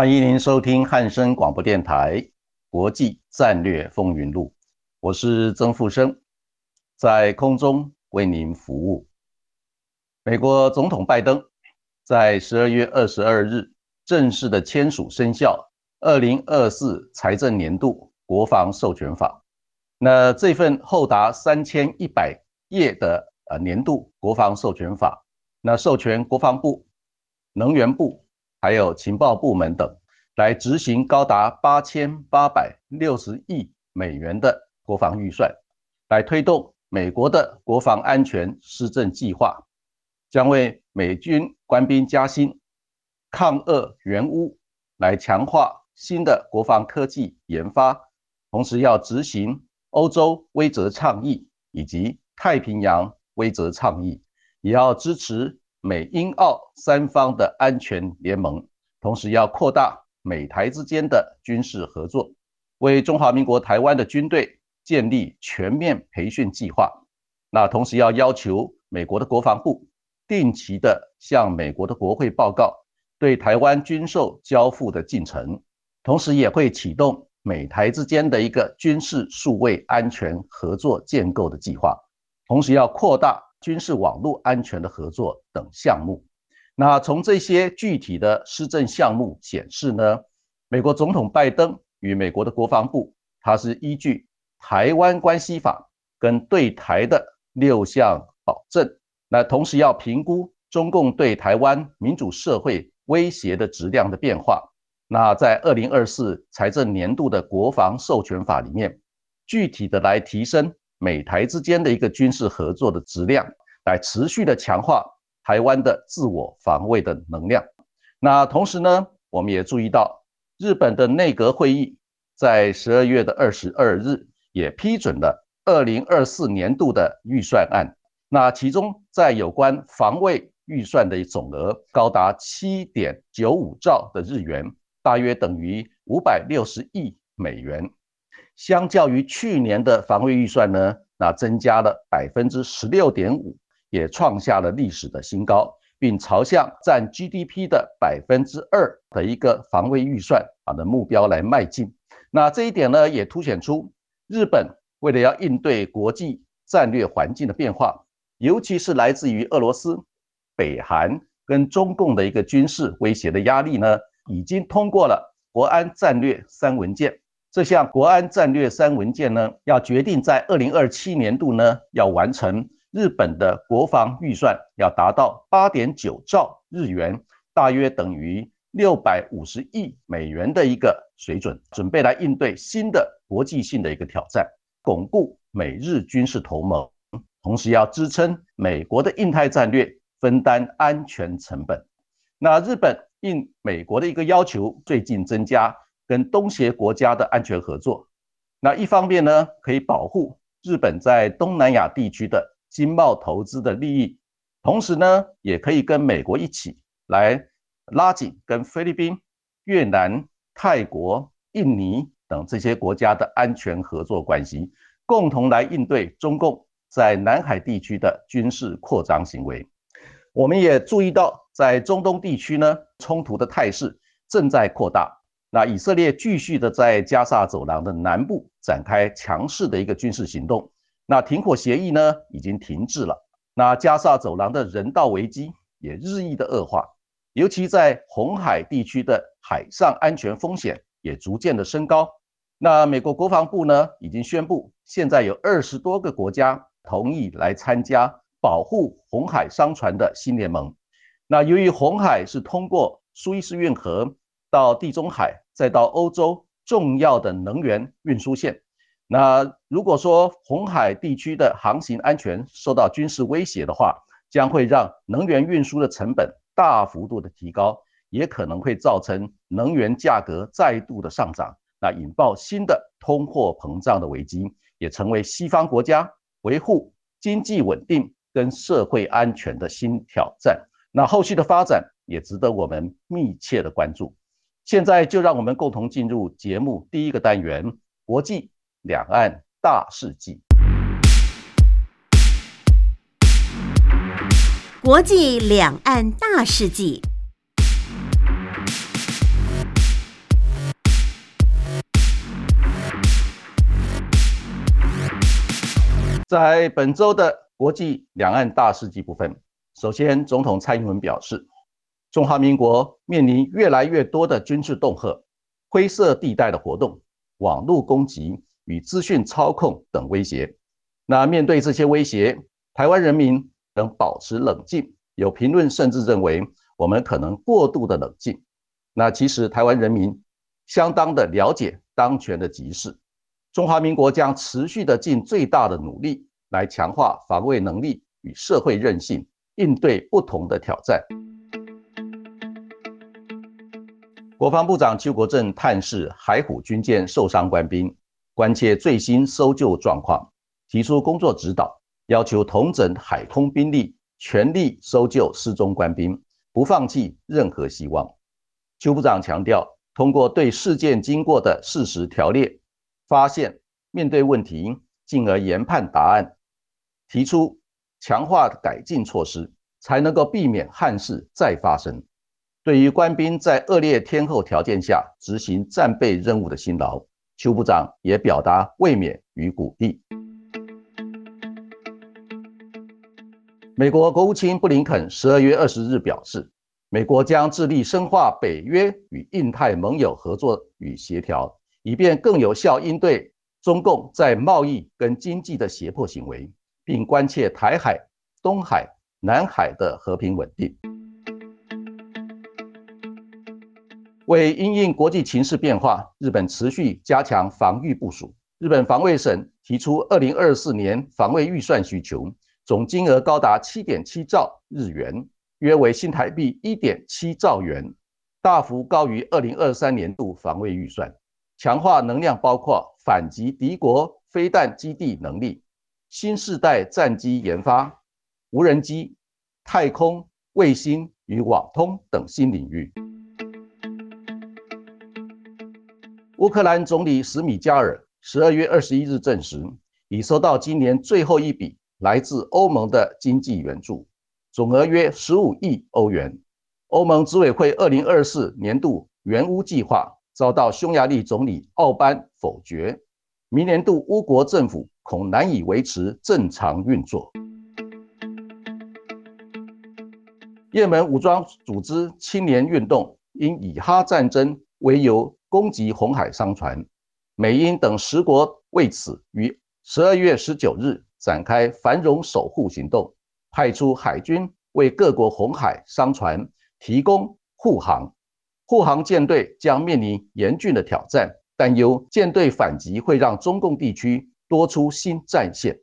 欢迎您收听汉声广播电台《国际战略风云录》。我是曾富生，在空中为您服务。美国总统拜登在十二月二十二日正式的签署生效二零二四财政年度国防授权法。那这份厚达三千一百页的呃年度国防授权法，那授权国防部、能源部还有情报部门等来执行高达八千八百六十亿美元的。国防预算来推动美国的国防安全施政计划，将为美军官兵加薪、抗俄援乌，来强化新的国防科技研发，同时要执行欧洲威则倡议以及太平洋威则倡议，也要支持美英澳三方的安全联盟，同时要扩大美台之间的军事合作，为中华民国台湾的军队。建立全面培训计划，那同时要要求美国的国防部定期的向美国的国会报告对台湾军售交付的进程，同时也会启动美台之间的一个军事数位安全合作建构的计划，同时要扩大军事网络安全的合作等项目。那从这些具体的施政项目显示呢，美国总统拜登与美国的国防部，他是依据。台湾关系法跟对台的六项保证，那同时要评估中共对台湾民主社会威胁的质量的变化。那在二零二四财政年度的国防授权法里面，具体的来提升美台之间的一个军事合作的质量，来持续的强化台湾的自我防卫的能量。那同时呢，我们也注意到日本的内阁会议在十二月的二十二日。也批准了二零二四年度的预算案，那其中在有关防卫预算的总额高达七点九五兆的日元，大约等于五百六十亿美元。相较于去年的防卫预算呢，那增加了百分之十六点五，也创下了历史的新高，并朝向占 GDP 的百分之二的一个防卫预算啊的目标来迈进。那这一点呢，也凸显出。日本为了要应对国际战略环境的变化，尤其是来自于俄罗斯、北韩跟中共的一个军事威胁的压力呢，已经通过了国安战略三文件。这项国安战略三文件呢，要决定在二零二七年度呢，要完成日本的国防预算要达到八点九兆日元，大约等于六百五十亿美元的一个水准，准备来应对新的。国际性的一个挑战，巩固美日军事同盟，同时要支撑美国的印太战略，分担安全成本。那日本应美国的一个要求，最近增加跟东协国家的安全合作。那一方面呢，可以保护日本在东南亚地区的经贸投资的利益，同时呢，也可以跟美国一起来拉紧跟菲律宾、越南、泰国、印尼。等这些国家的安全合作关系，共同来应对中共在南海地区的军事扩张行为。我们也注意到，在中东地区呢，冲突的态势正在扩大。那以色列继续的在加沙走廊的南部展开强势的一个军事行动。那停火协议呢，已经停滞了。那加沙走廊的人道危机也日益的恶化，尤其在红海地区的海上安全风险也逐渐的升高。那美国国防部呢，已经宣布，现在有二十多个国家同意来参加保护红海商船的新联盟。那由于红海是通过苏伊士运河到地中海，再到欧洲重要的能源运输线。那如果说红海地区的航行安全受到军事威胁的话，将会让能源运输的成本大幅度的提高，也可能会造成能源价格再度的上涨，那引爆新的通货膨胀的危机，也成为西方国家维护经济稳定跟社会安全的新挑战。那后续的发展也值得我们密切的关注。现在就让我们共同进入节目第一个单元：国际。两岸大事记，国际两岸大事记，在本周的国际两岸大事记部分，首先，总统蔡英文表示，中华民国面临越来越多的军事恫吓、灰色地带的活动、网络攻击。与资讯操控等威胁，那面对这些威胁，台湾人民能保持冷静。有评论甚至认为，我们可能过度的冷静。那其实台湾人民相当的了解当权的局势。中华民国将持续的尽最大的努力，来强化防卫能力与社会韧性，应对不同的挑战。国防部长邱国正探视海虎军舰受伤官兵。关切最新搜救状况，提出工作指导，要求统整海空兵力，全力搜救失踪官兵，不放弃任何希望。邱部长强调，通过对事件经过的事实条列、发现、面对问题，进而研判答案，提出强化改进措施，才能够避免憾事再发生。对于官兵在恶劣天候条件下执行战备任务的辛劳。邱部长也表达慰勉与鼓励。美国国务卿布林肯十二月二十日表示，美国将致力深化北约与印太盟友合作与协调，以便更有效应对中共在贸易跟经济的胁迫行为，并关切台海、东海、南海的和平稳定。为因应国际情势变化，日本持续加强防御部署。日本防卫省提出，二零二四年防卫预算需求总金额高达七点七兆日元，约为新台币一点七兆元，大幅高于二零二三年度防卫预算。强化能量包括反击敌国飞弹基地能力、新世代战机研发、无人机、太空、卫星与网通等新领域。乌克兰总理史米加尔十二月二十一日证实，已收到今年最后一笔来自欧盟的经济援助，总额约十五亿欧元。欧盟执委会二零二四年度援乌计划遭到匈牙利总理奥班否决，明年度乌国政府恐难以维持正常运作。也门武装组织青年运动因以哈战争为由。攻击红海商船，美英等十国为此于十二月十九日展开繁荣守护行动，派出海军为各国红海商船提供护航。护航舰队将面临严峻的挑战，担忧舰队反击会让中共地区多出新战线。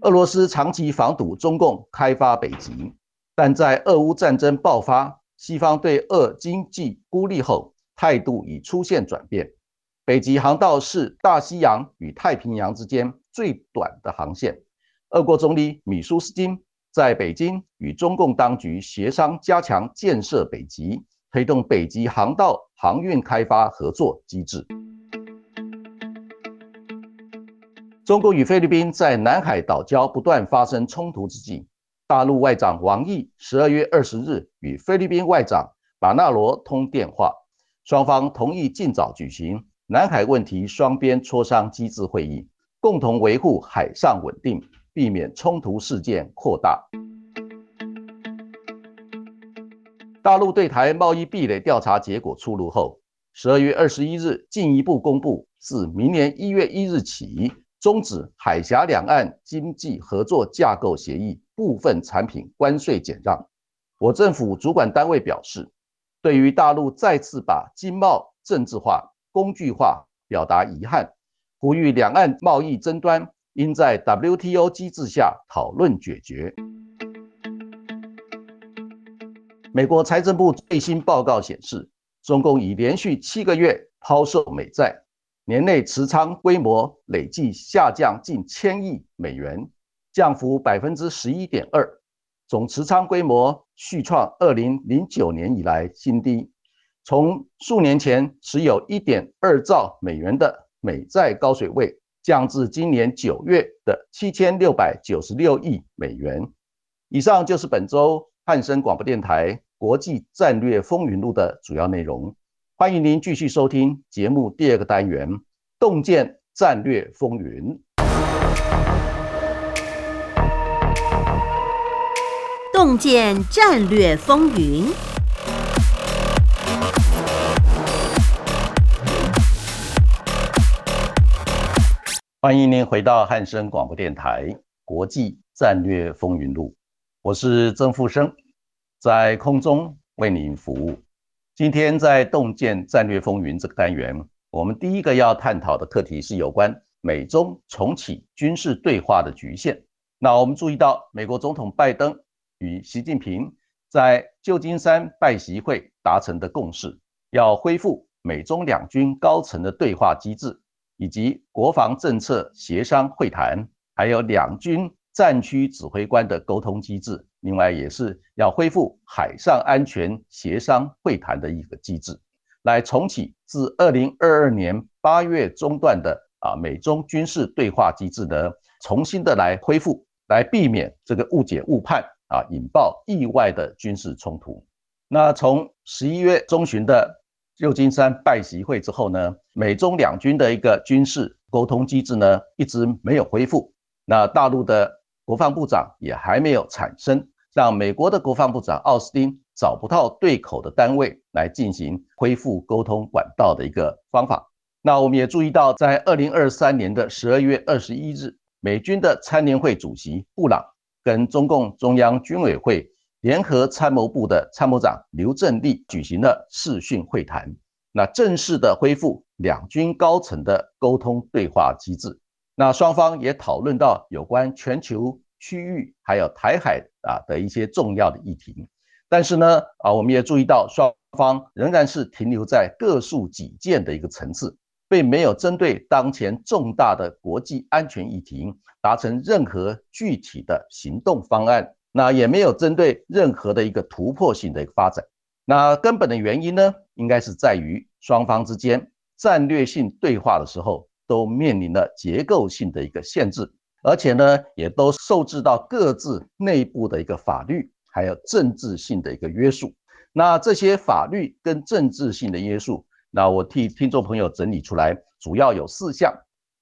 俄罗斯长期防堵中共开发北极，但在俄乌战争爆发。西方对俄经济孤立后，态度已出现转变。北极航道是大西洋与太平洋之间最短的航线。俄国总理米舒斯金在北京与中共当局协商，加强建设北极，推动北极航道航运开发合作机制。中国与菲律宾在南海岛礁不断发生冲突之际。大陆外长王毅十二月二十日与菲律宾外长马纳罗通电话，双方同意尽早举行南海问题双边磋商机制会议，共同维护海上稳定，避免冲突事件扩大。大陆对台贸易壁垒调查结果出炉后，十二月二十一日进一步公布，自明年一月一日起。终止海峡两岸经济合作架构协议部分产品关税减让，我政府主管单位表示，对于大陆再次把经贸政治化、工具化，表达遗憾，呼吁两岸贸易争端应在 WTO 机制下讨论解决。美国财政部最新报告显示，中共已连续七个月抛售美债，年内持仓规模累计下降近千亿美元，降幅百分之十一点二，总持仓规模续创二零零九年以来新低。从数年前持有一点二兆美元的美债高水位，降至今年九月的七千六百九十六亿美元。以上就是本周汉声广播电台。国际战略风云录的主要内容，欢迎您继续收听节目第二个单元《洞见战略风云》。共建战略风云，欢迎您回到汉声广播电台《国际战略风云录》，我是曾富生。在空中为您服务。今天在洞见战略风云这个单元，我们第一个要探讨的课题是有关美中重启军事对话的局限。那我们注意到，美国总统拜登与习近平在旧金山拜习会达成的共识，要恢复美中两军高层的对话机制，以及国防政策协商会谈，还有两军战区指挥官的沟通机制。另外，也是要恢复海上安全协商会谈的一个机制，来重启自二零二二年八月中断的啊美中军事对话机制呢，重新的来恢复，来避免这个误解误判啊，引爆意外的军事冲突。那从十一月中旬的旧金山拜习会之后呢，美中两军的一个军事沟通机制呢，一直没有恢复。那大陆的。国防部长也还没有产生，让美国的国防部长奥斯汀找不到对口的单位来进行恢复沟通管道的一个方法。那我们也注意到，在二零二三年的十二月二十一日，美军的参联会主席布朗跟中共中央军委会联合参谋部的参谋长刘振立举行了视讯会谈，那正式的恢复两军高层的沟通对话机制。那双方也讨论到有关全球区域还有台海啊的一些重要的议题，但是呢啊我们也注意到双方仍然是停留在各抒己见的一个层次，并没有针对当前重大的国际安全议题达成任何具体的行动方案，那也没有针对任何的一个突破性的一个发展。那根本的原因呢，应该是在于双方之间战略性对话的时候。都面临了结构性的一个限制，而且呢，也都受制到各自内部的一个法律，还有政治性的一个约束。那这些法律跟政治性的约束，那我替听众朋友整理出来，主要有四项。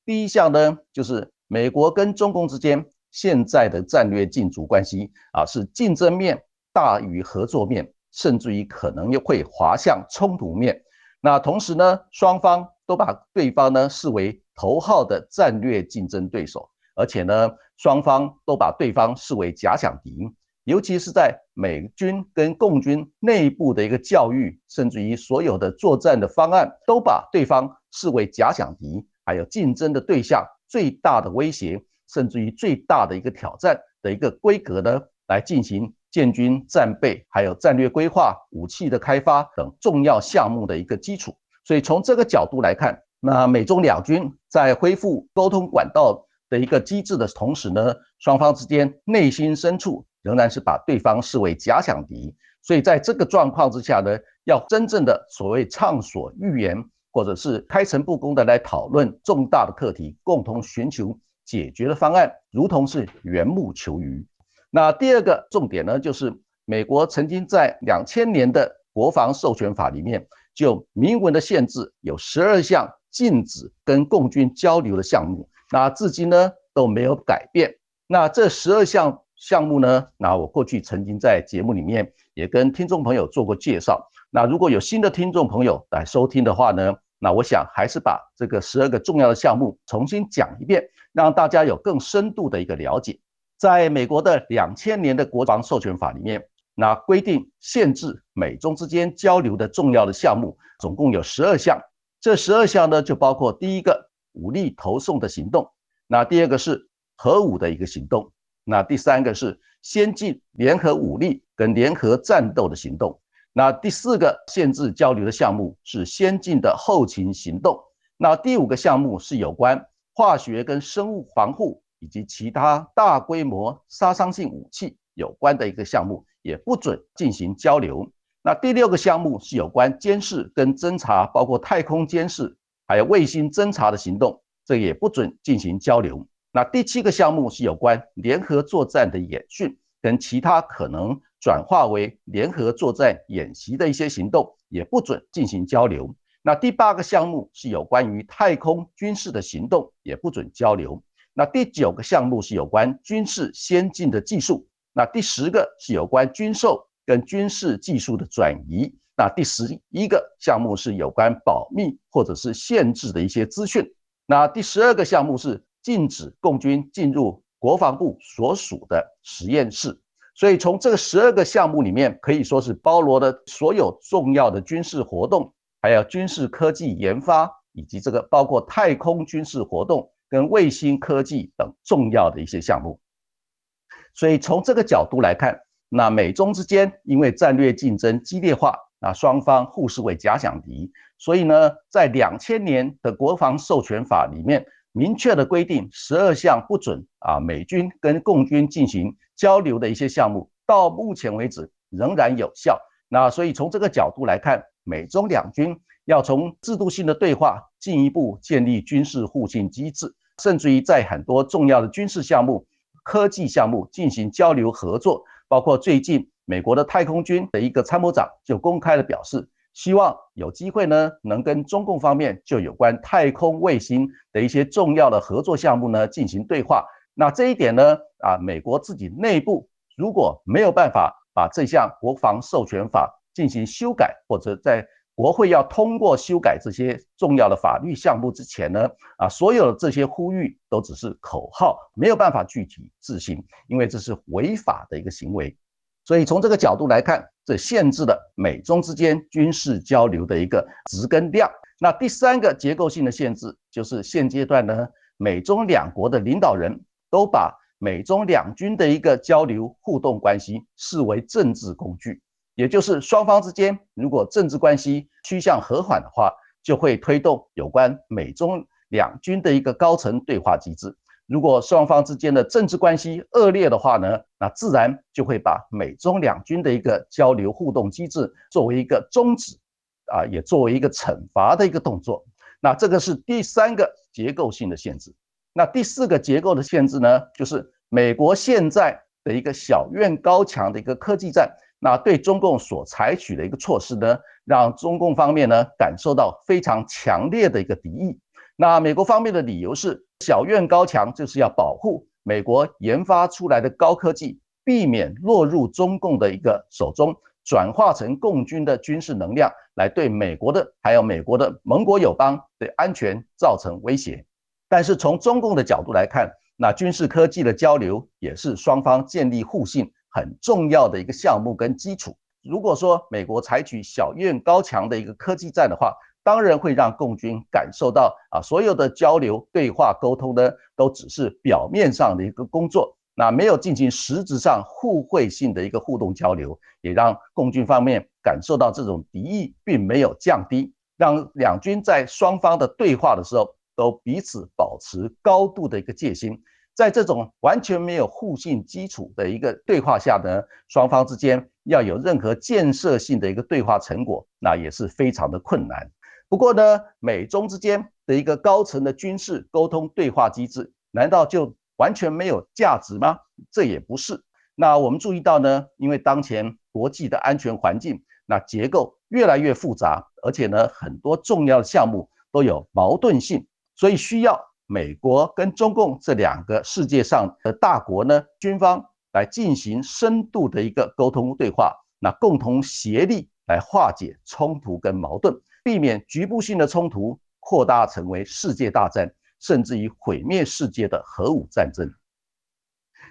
第一项呢，就是美国跟中共之间现在的战略竞逐关系啊，是竞争面大于合作面，甚至于可能又会滑向冲突面。那同时呢，双方。都把对方呢视为头号的战略竞争对手，而且呢，双方都把对方视为假想敌，尤其是在美军跟共军内部的一个教育，甚至于所有的作战的方案，都把对方视为假想敌，还有竞争的对象，最大的威胁，甚至于最大的一个挑战的一个规格呢，来进行建军战备，还有战略规划、武器的开发等重要项目的一个基础。所以从这个角度来看，那美中两军在恢复沟通管道的一个机制的同时呢，双方之间内心深处仍然是把对方视为假想敌。所以在这个状况之下呢，要真正的所谓畅所欲言，或者是开诚布公的来讨论重大的课题，共同寻求解决的方案，如同是缘木求鱼。那第二个重点呢，就是美国曾经在两千年的国防授权法里面。就明文的限制，有十二项禁止跟共军交流的项目，那至今呢都没有改变。那这十二项项目呢，那我过去曾经在节目里面也跟听众朋友做过介绍。那如果有新的听众朋友来收听的话呢，那我想还是把这个十二个重要的项目重新讲一遍，让大家有更深度的一个了解。在美国的两千年的国防授权法里面，那规定限制美中之间交流的重要的项目，总共有十二项。这十二项呢，就包括第一个武力投送的行动，那第二个是核武的一个行动，那第三个是先进联合武力跟联合战斗的行动，那第四个限制交流的项目是先进的后勤行动，那第五个项目是有关化学跟生物防护以及其他大规模杀伤性武器有关的一个项目。也不准进行交流。那第六个项目是有关监视跟侦查，包括太空监视，还有卫星侦察的行动，这也不准进行交流。那第七个项目是有关联合作战的演训跟其他可能转化为联合作战演习的一些行动，也不准进行交流。那第八个项目是有关于太空军事的行动，也不准交流。那第九个项目是有关军事先进的技术。那第十个是有关军售跟军事技术的转移，那第十一个项目是有关保密或者是限制的一些资讯，那第十二个项目是禁止共军进入国防部所属的实验室。所以从这个十二个项目里面，可以说是包罗了所有重要的军事活动，还有军事科技研发，以及这个包括太空军事活动跟卫星科技等重要的一些项目。所以从这个角度来看，那美中之间因为战略竞争激烈化，那双方互视为假想敌。所以呢，在两千年的国防授权法里面，明确的规定十二项不准啊美军跟共军进行交流的一些项目，到目前为止仍然有效。那所以从这个角度来看，美中两军要从制度性的对话进一步建立军事互信机制，甚至于在很多重要的军事项目。科技项目进行交流合作，包括最近美国的太空军的一个参谋长就公开的表示，希望有机会呢，能跟中共方面就有关太空卫星的一些重要的合作项目呢进行对话。那这一点呢，啊，美国自己内部如果没有办法把这项国防授权法进行修改，或者在国会要通过修改这些重要的法律项目之前呢，啊，所有的这些呼吁都只是口号，没有办法具体执行，因为这是违法的一个行为。所以从这个角度来看，这限制了美中之间军事交流的一个值跟量。那第三个结构性的限制就是现阶段呢，美中两国的领导人都把美中两军的一个交流互动关系视为政治工具。也就是双方之间，如果政治关系趋向和缓的话，就会推动有关美中两军的一个高层对话机制；如果双方之间的政治关系恶劣的话呢，那自然就会把美中两军的一个交流互动机制作为一个终止，啊，也作为一个惩罚的一个动作。那这个是第三个结构性的限制。那第四个结构的限制呢，就是美国现在的一个小院高墙的一个科技战。那对中共所采取的一个措施呢，让中共方面呢感受到非常强烈的一个敌意。那美国方面的理由是，小院高墙就是要保护美国研发出来的高科技，避免落入中共的一个手中，转化成共军的军事能量，来对美国的还有美国的盟国友邦的安全造成威胁。但是从中共的角度来看，那军事科技的交流也是双方建立互信。很重要的一个项目跟基础。如果说美国采取小院高墙的一个科技战的话，当然会让共军感受到啊，所有的交流、对话、沟通呢，都只是表面上的一个工作，那没有进行实质上互惠性的一个互动交流，也让共军方面感受到这种敌意并没有降低，让两军在双方的对话的时候都彼此保持高度的一个戒心。在这种完全没有互信基础的一个对话下呢，双方之间要有任何建设性的一个对话成果，那也是非常的困难。不过呢，美中之间的一个高层的军事沟通对话机制，难道就完全没有价值吗？这也不是。那我们注意到呢，因为当前国际的安全环境，那结构越来越复杂，而且呢，很多重要的项目都有矛盾性，所以需要。美国跟中共这两个世界上的大国呢，军方来进行深度的一个沟通对话，那共同协力来化解冲突跟矛盾，避免局部性的冲突扩大成为世界大战，甚至于毁灭世界的核武战争。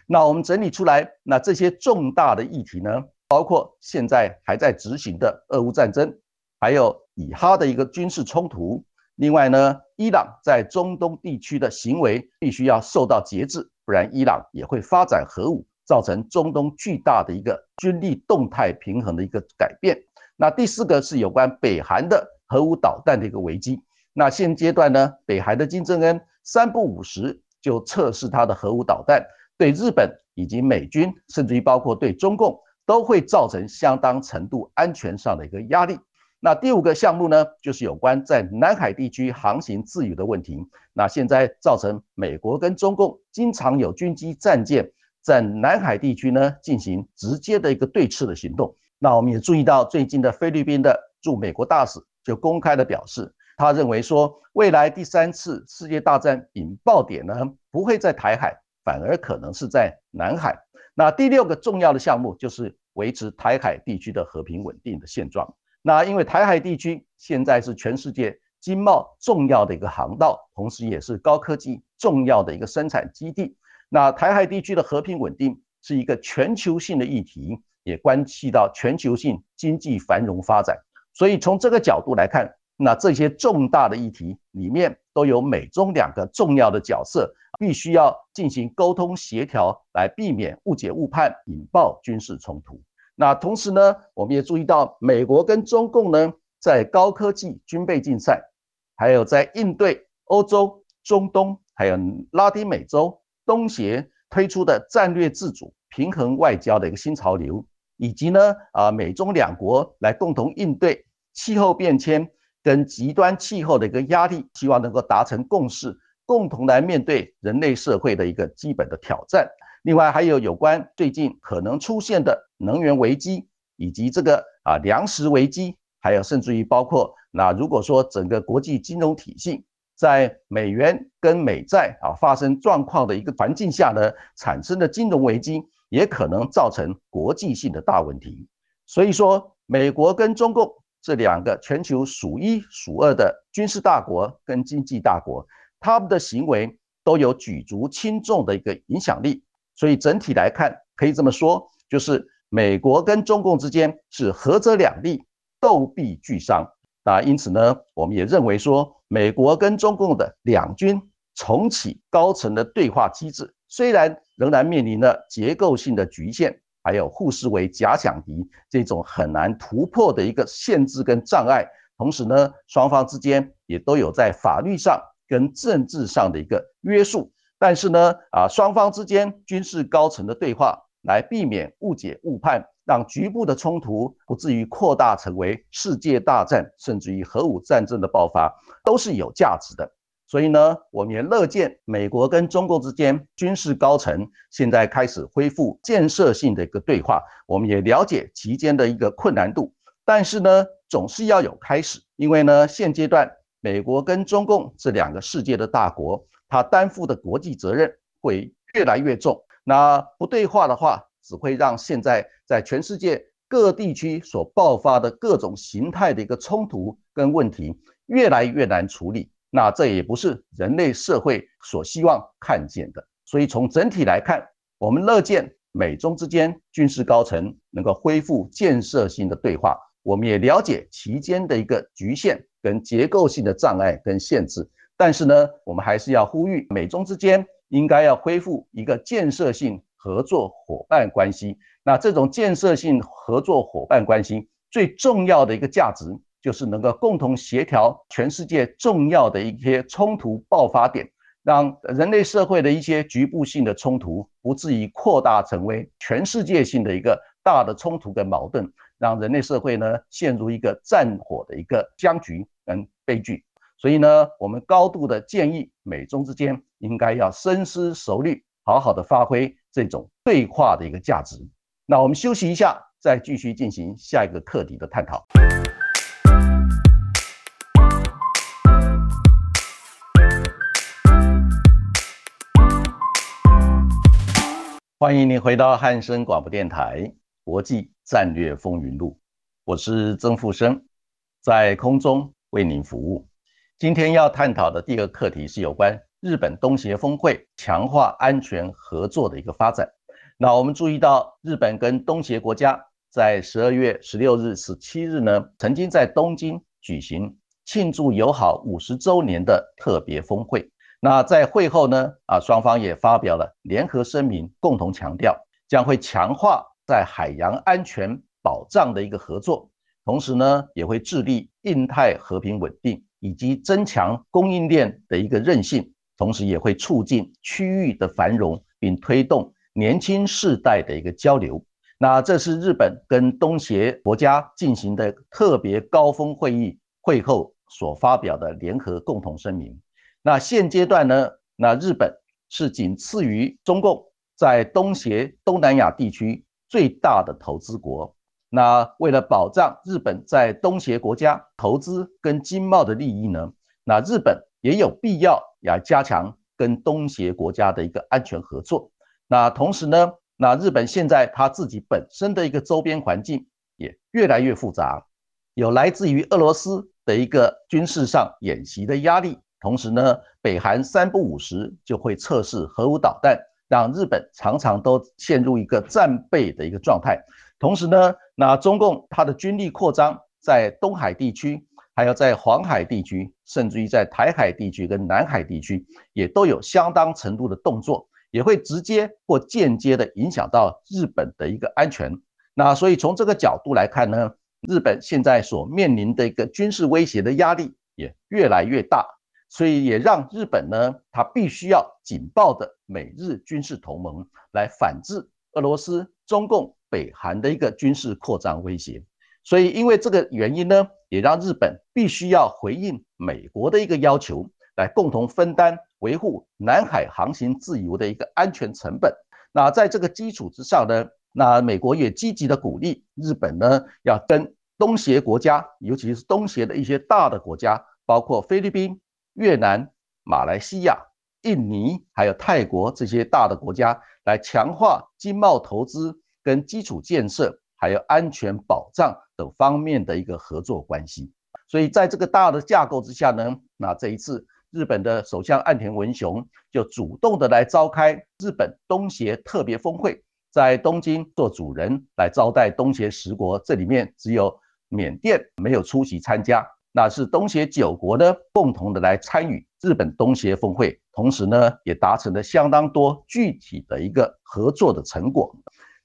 那我们整理出来，那这些重大的议题呢，包括现在还在执行的俄乌战争，还有以哈的一个军事冲突。另外呢，伊朗在中东地区的行为必须要受到节制，不然伊朗也会发展核武，造成中东巨大的一个军力动态平衡的一个改变。那第四个是有关北韩的核武导弹的一个危机。那现阶段呢，北韩的金正恩三不五时就测试他的核武导弹，对日本以及美军，甚至于包括对中共，都会造成相当程度安全上的一个压力。那第五个项目呢，就是有关在南海地区航行自由的问题。那现在造成美国跟中共经常有军机、战舰在南海地区呢进行直接的一个对峙的行动。那我们也注意到，最近的菲律宾的驻美国大使就公开的表示，他认为说，未来第三次世界大战引爆点呢不会在台海，反而可能是在南海。那第六个重要的项目就是维持台海地区的和平稳定的现状。那因为台海地区现在是全世界经贸重要的一个航道，同时也是高科技重要的一个生产基地。那台海地区的和平稳定是一个全球性的议题，也关系到全球性经济繁荣发展。所以从这个角度来看，那这些重大的议题里面都有美中两个重要的角色，必须要进行沟通协调，来避免误解误判，引爆军事冲突。那同时呢，我们也注意到，美国跟中共呢，在高科技军备竞赛，还有在应对欧洲、中东，还有拉丁美洲、东协推出的战略自主、平衡外交的一个新潮流，以及呢，啊，美中两国来共同应对气候变迁跟极端气候的一个压力，希望能够达成共识，共同来面对人类社会的一个基本的挑战。另外还有有关最近可能出现的能源危机，以及这个啊粮食危机，还有甚至于包括那如果说整个国际金融体系在美元跟美债啊发生状况的一个环境下呢，产生的金融危机，也可能造成国际性的大问题。所以说，美国跟中共这两个全球数一数二的军事大国跟经济大国，他们的行为都有举足轻重的一个影响力。所以整体来看，可以这么说，就是美国跟中共之间是合则两利，斗必俱伤。那因此呢，我们也认为说，美国跟中共的两军重启高层的对话机制，虽然仍然面临了结构性的局限，还有互视为假想敌这种很难突破的一个限制跟障碍，同时呢，双方之间也都有在法律上跟政治上的一个约束。但是呢，啊，双方之间军事高层的对话，来避免误解误判，让局部的冲突不至于扩大成为世界大战，甚至于核武战争的爆发，都是有价值的。所以呢，我们也乐见美国跟中共之间军事高层现在开始恢复建设性的一个对话。我们也了解其间的一个困难度，但是呢，总是要有开始，因为呢，现阶段美国跟中共这两个世界的大国。他担负的国际责任会越来越重，那不对话的话，只会让现在在全世界各地区所爆发的各种形态的一个冲突跟问题越来越难处理。那这也不是人类社会所希望看见的。所以从整体来看，我们乐见美中之间军事高层能够恢复建设性的对话。我们也了解其间的一个局限跟结构性的障碍跟限制。但是呢，我们还是要呼吁美中之间应该要恢复一个建设性合作伙伴关系。那这种建设性合作伙伴关系最重要的一个价值，就是能够共同协调全世界重要的一些冲突爆发点，让人类社会的一些局部性的冲突不至于扩大成为全世界性的一个大的冲突跟矛盾，让人类社会呢陷入一个战火的一个僵局跟悲剧。所以呢，我们高度的建议美中之间应该要深思熟虑，好好的发挥这种对话的一个价值。那我们休息一下，再继续进行下一个课题的探讨。欢迎您回到汉声广播电台《国际战略风云录》，我是曾富生，在空中为您服务。今天要探讨的第二个课题是有关日本东协峰会强化安全合作的一个发展。那我们注意到，日本跟东协国家在十二月十六日、十七日呢，曾经在东京举行庆祝友好五十周年的特别峰会。那在会后呢，啊，双方也发表了联合声明，共同强调将会强化在海洋安全保障的一个合作，同时呢，也会致力印太和平稳定以及增强供应链的一个韧性，同时也会促进区域的繁荣，并推动年轻世代的一个交流。那这是日本跟东协国家进行的特别高峰会议会后所发表的联合共同声明。那现阶段呢？那日本是仅次于中共在东协、东南亚地区最大的投资国。那为了保障日本在东协国家投资跟经贸的利益呢？那日本也有必要要加强跟东协国家的一个安全合作。那同时呢？那日本现在它自己本身的一个周边环境也越来越复杂，有来自于俄罗斯的一个军事上演习的压力。同时呢，北韩三不五时就会测试核武导弹，让日本常常都陷入一个战备的一个状态。同时呢，那中共它的军力扩张在东海地区，还有在黄海地区，甚至于在台海地区跟南海地区，也都有相当程度的动作，也会直接或间接的影响到日本的一个安全。那所以从这个角度来看呢，日本现在所面临的一个军事威胁的压力也越来越大。所以也让日本呢，它必须要紧抱的美日军事同盟来反制俄罗斯、中共、北韩的一个军事扩张威胁。所以因为这个原因呢，也让日本必须要回应美国的一个要求，来共同分担维护南海航行自由的一个安全成本。那在这个基础之上呢，那美国也积极的鼓励日本呢，要跟东协国家，尤其是东协的一些大的国家，包括菲律宾。越南、马来西亚、印尼还有泰国这些大的国家，来强化经贸投资、跟基础建设，还有安全保障等方面的一个合作关系。所以在这个大的架构之下呢，那这一次日本的首相岸田文雄就主动的来召开日本东协特别峰会，在东京做主人来招待东协十国，这里面只有缅甸没有出席参加。那是东协九国呢共同的来参与日本东协峰会，同时呢也达成了相当多具体的一个合作的成果。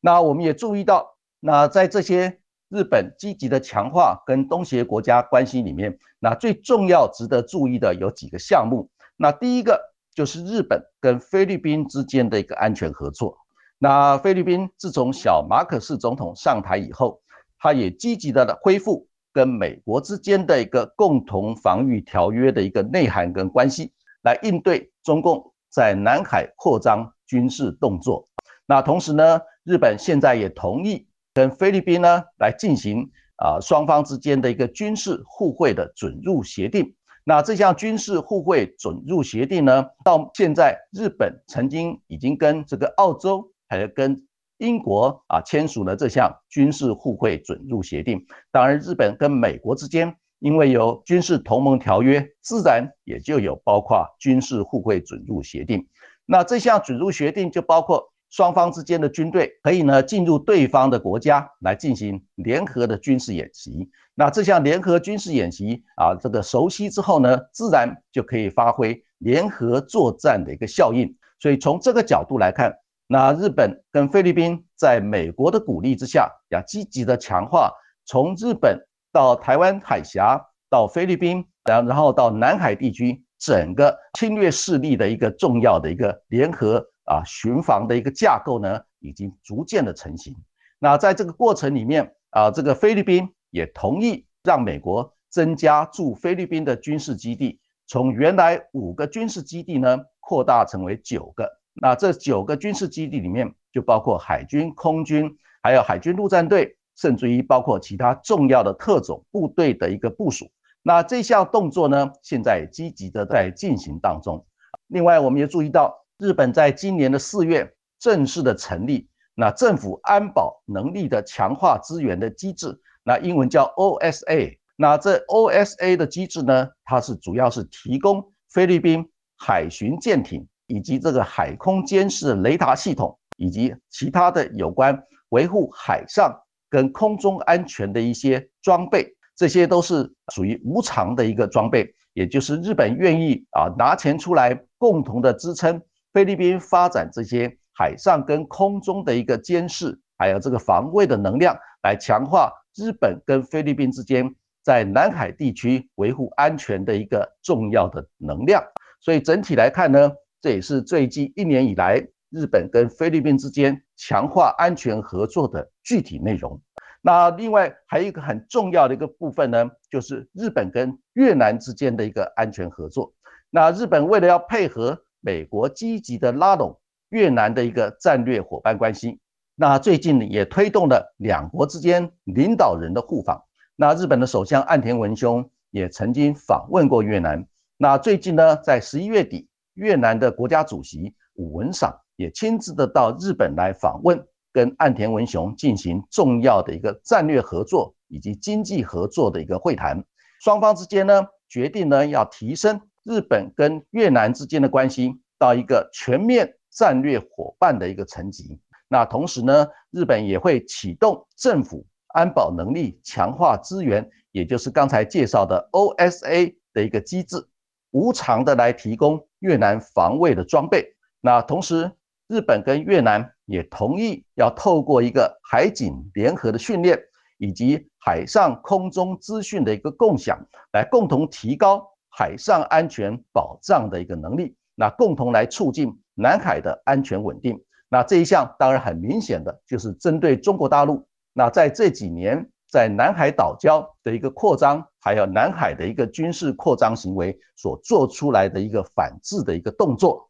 那我们也注意到，那在这些日本积极的强化跟东协国家关系里面，那最重要值得注意的有几个项目。那第一个就是日本跟菲律宾之间的一个安全合作。那菲律宾自从小马可斯总统上台以后，他也积极的恢复。跟美国之间的一个共同防御条约的一个内涵跟关系，来应对中共在南海扩张军事动作。那同时呢，日本现在也同意跟菲律宾呢来进行啊双方之间的一个军事互惠的准入协定。那这项军事互惠准入协定呢，到现在日本曾经已经跟这个澳洲还有跟。英国啊签署了这项军事互惠准入协定，当然日本跟美国之间因为有军事同盟条约，自然也就有包括军事互惠准入协定。那这项准入协定就包括双方之间的军队可以呢进入对方的国家来进行联合的军事演习。那这项联合军事演习啊，这个熟悉之后呢，自然就可以发挥联合作战的一个效应。所以从这个角度来看。那日本跟菲律宾在美国的鼓励之下，要积极的强化从日本到台湾海峡到菲律宾，然然后到南海地区整个侵略势力的一个重要的一个联合啊巡防的一个架构呢，已经逐渐的成型。那在这个过程里面啊，这个菲律宾也同意让美国增加驻菲律宾的军事基地，从原来五个军事基地呢扩大成为九个。那这九个军事基地里面，就包括海军、空军，还有海军陆战队，甚至于包括其他重要的特种部队的一个部署。那这项动作呢，现在积极的在进行当中。另外，我们也注意到，日本在今年的四月正式的成立那政府安保能力的强化资源的机制，那英文叫 OSA。那这 OSA 的机制呢，它是主要是提供菲律宾海巡舰艇。以及这个海空监视雷达系统，以及其他的有关维护海上跟空中安全的一些装备，这些都是属于无偿的一个装备，也就是日本愿意啊拿钱出来共同的支撑菲律宾发展这些海上跟空中的一个监视，还有这个防卫的能量，来强化日本跟菲律宾之间在南海地区维护安全的一个重要的能量。所以整体来看呢，这也是最近一年以来。日本跟菲律宾之间强化安全合作的具体内容。那另外还有一个很重要的一个部分呢，就是日本跟越南之间的一个安全合作。那日本为了要配合美国积极的拉拢越南的一个战略伙伴关系，那最近也推动了两国之间领导人的互访。那日本的首相岸田文雄也曾经访问过越南。那最近呢，在十一月底，越南的国家主席武文赏。也亲自的到日本来访问，跟岸田文雄进行重要的一个战略合作以及经济合作的一个会谈。双方之间呢，决定呢要提升日本跟越南之间的关系到一个全面战略伙伴的一个层级。那同时呢，日本也会启动政府安保能力强化资源，也就是刚才介绍的 OSA 的一个机制，无偿的来提供越南防卫的装备。那同时，日本跟越南也同意要透过一个海警联合的训练，以及海上空中资讯的一个共享，来共同提高海上安全保障的一个能力，那共同来促进南海的安全稳定。那这一项当然很明显的就是针对中国大陆，那在这几年在南海岛礁的一个扩张，还有南海的一个军事扩张行为所做出来的一个反制的一个动作。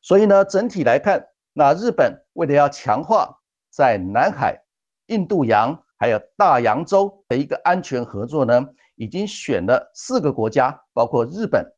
所以呢，整体来看。那日本为了要强化在南海、印度洋还有大洋洲的一个安全合作呢，已经选了四个国家，包括日本、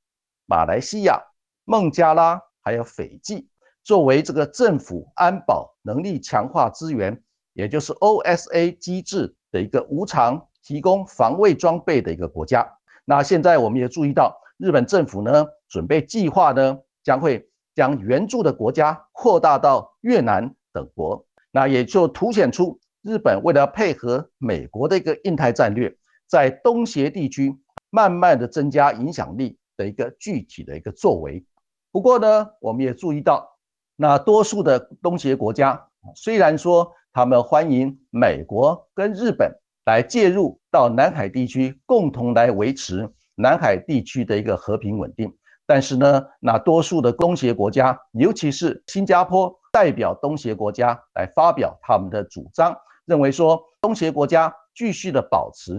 马来西亚、孟加拉还有斐济，作为这个政府安保能力强化资源，也就是 OSA 机制的一个无偿提供防卫装备的一个国家。那现在我们也注意到，日本政府呢准备计划呢将会。将援助的国家扩大到越南等国，那也就凸显出日本为了配合美国的一个印太战略，在东协地区慢慢的增加影响力的一个具体的一个作为。不过呢，我们也注意到，那多数的东协国家虽然说他们欢迎美国跟日本来介入到南海地区，共同来维持南海地区的一个和平稳定。但是呢，那多数的东协国家，尤其是新加坡代表东协国家来发表他们的主张，认为说东协国家继续的保持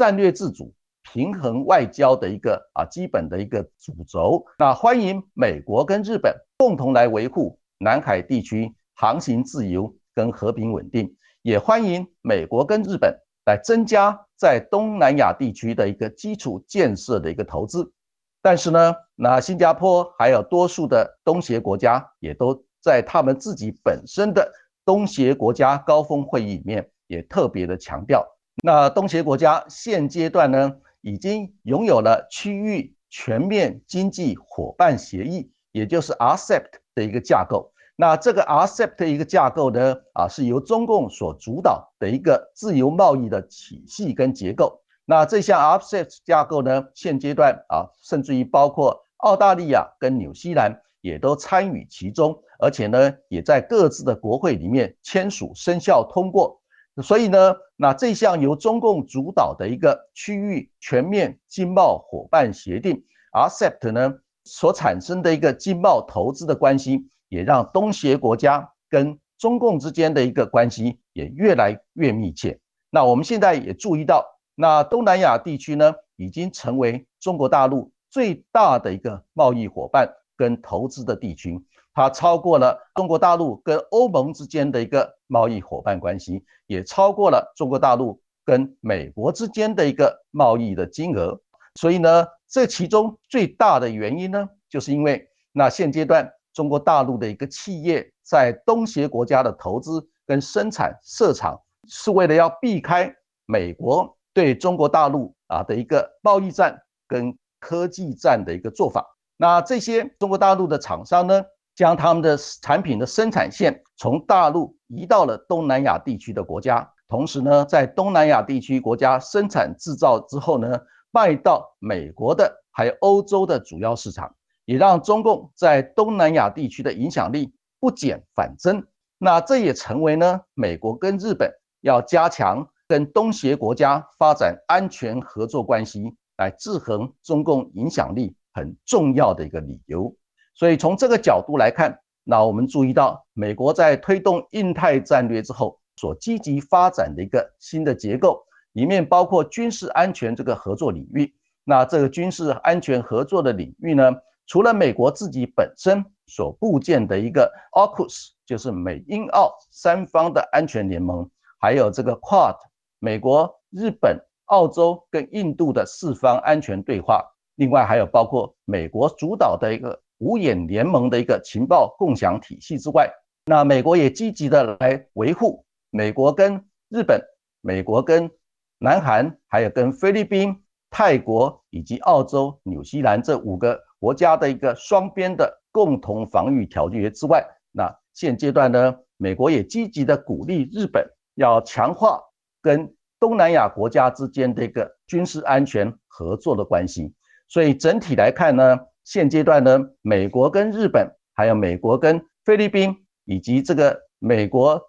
战略自主、平衡外交的一个啊基本的一个主轴。那欢迎美国跟日本共同来维护南海地区航行自由跟和平稳定，也欢迎美国跟日本来增加在东南亚地区的一个基础建设的一个投资。但是呢，那新加坡还有多数的东协国家，也都在他们自己本身的东协国家高峰会议里面，也特别的强调，那东协国家现阶段呢，已经拥有了区域全面经济伙伴协议，也就是 RCEP 的一个架构。那这个 RCEP 的一个架构呢，啊，是由中共所主导的一个自由贸易的体系跟结构。那这项 RCEP 架构呢，现阶段啊，甚至于包括澳大利亚跟纽西兰也都参与其中，而且呢，也在各自的国会里面签署生效通过。所以呢，那这项由中共主导的一个区域全面经贸伙伴协定 RCEP 呢，所产生的一个经贸投资的关系，也让东协国家跟中共之间的一个关系也越来越密切。那我们现在也注意到。那东南亚地区呢，已经成为中国大陆最大的一个贸易伙伴跟投资的地区，它超过了中国大陆跟欧盟之间的一个贸易伙伴关系，也超过了中国大陆跟美国之间的一个贸易的金额。所以呢，这其中最大的原因呢，就是因为那现阶段中国大陆的一个企业在东协国家的投资跟生产设厂，是为了要避开美国。对中国大陆啊的一个贸易战跟科技战的一个做法，那这些中国大陆的厂商呢，将他们的产品的生产线从大陆移到了东南亚地区的国家，同时呢，在东南亚地区国家生产制造之后呢，卖到美国的还有欧洲的主要市场，也让中共在东南亚地区的影响力不减反增。那这也成为呢，美国跟日本要加强跟东协国家发展安全合作关系，来制衡中共影响力很重要的一个理由。所以从这个角度来看，那我们注意到，美国在推动印太战略之后，所积极发展的一个新的结构，里面包括军事安全这个合作领域。那这个军事安全合作的领域呢，除了美国自己本身所部建的一个 AUKUS，就是美英澳三方的安全联盟，还有这个 QUAD，美国、日本、澳洲跟印度的四方安全对话。另外还有包括美国主导的一个。五眼联盟的一个情报共享体系之外，那美国也积极的来维护美国跟日本、美国跟南韩，还有跟菲律宾、泰国以及澳洲、纽西兰这五个国家的一个双边的共同防御条约之外，那现阶段呢，美国也积极的鼓励日本要强化跟东南亚国家之间的一个军事安全合作的关系。所以整体来看呢。现阶段呢，美国跟日本，还有美国跟菲律宾，以及这个美国、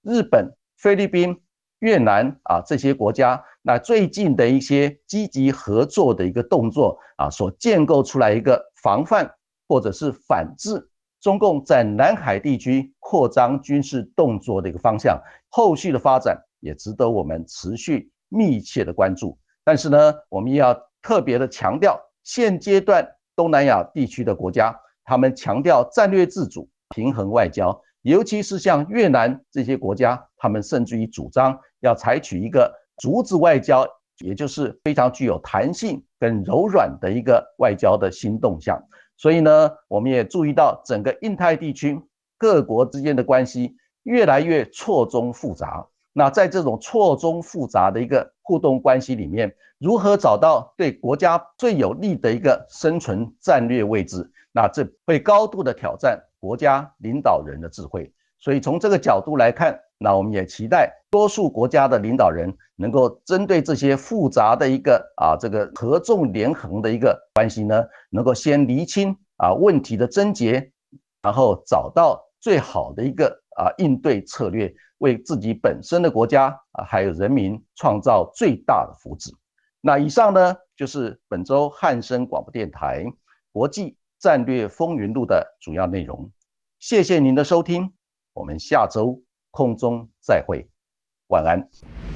日本、菲律宾、越南啊这些国家，那最近的一些积极合作的一个动作啊，所建构出来一个防范或者是反制中共在南海地区扩张军事动作的一个方向，后续的发展也值得我们持续密切的关注。但是呢，我们要特别的强调，现阶段。东南亚地区的国家，他们强调战略自主、平衡外交，尤其是像越南这些国家，他们甚至于主张要采取一个竹子外交，也就是非常具有弹性跟柔软的一个外交的新动向。所以呢，我们也注意到整个印太地区各国之间的关系越来越错综复杂。那在这种错综复杂的一个互动关系里面，如何找到对国家最有利的一个生存战略位置？那这会高度的挑战国家领导人的智慧。所以从这个角度来看，那我们也期待多数国家的领导人能够针对这些复杂的一个啊这个合纵连横的一个关系呢，能够先厘清啊问题的症结，然后找到最好的一个啊应对策略。为自己本身的国家啊，还有人民创造最大的福祉。那以上呢，就是本周汉声广播电台国际战略风云录的主要内容。谢谢您的收听，我们下周空中再会，晚安。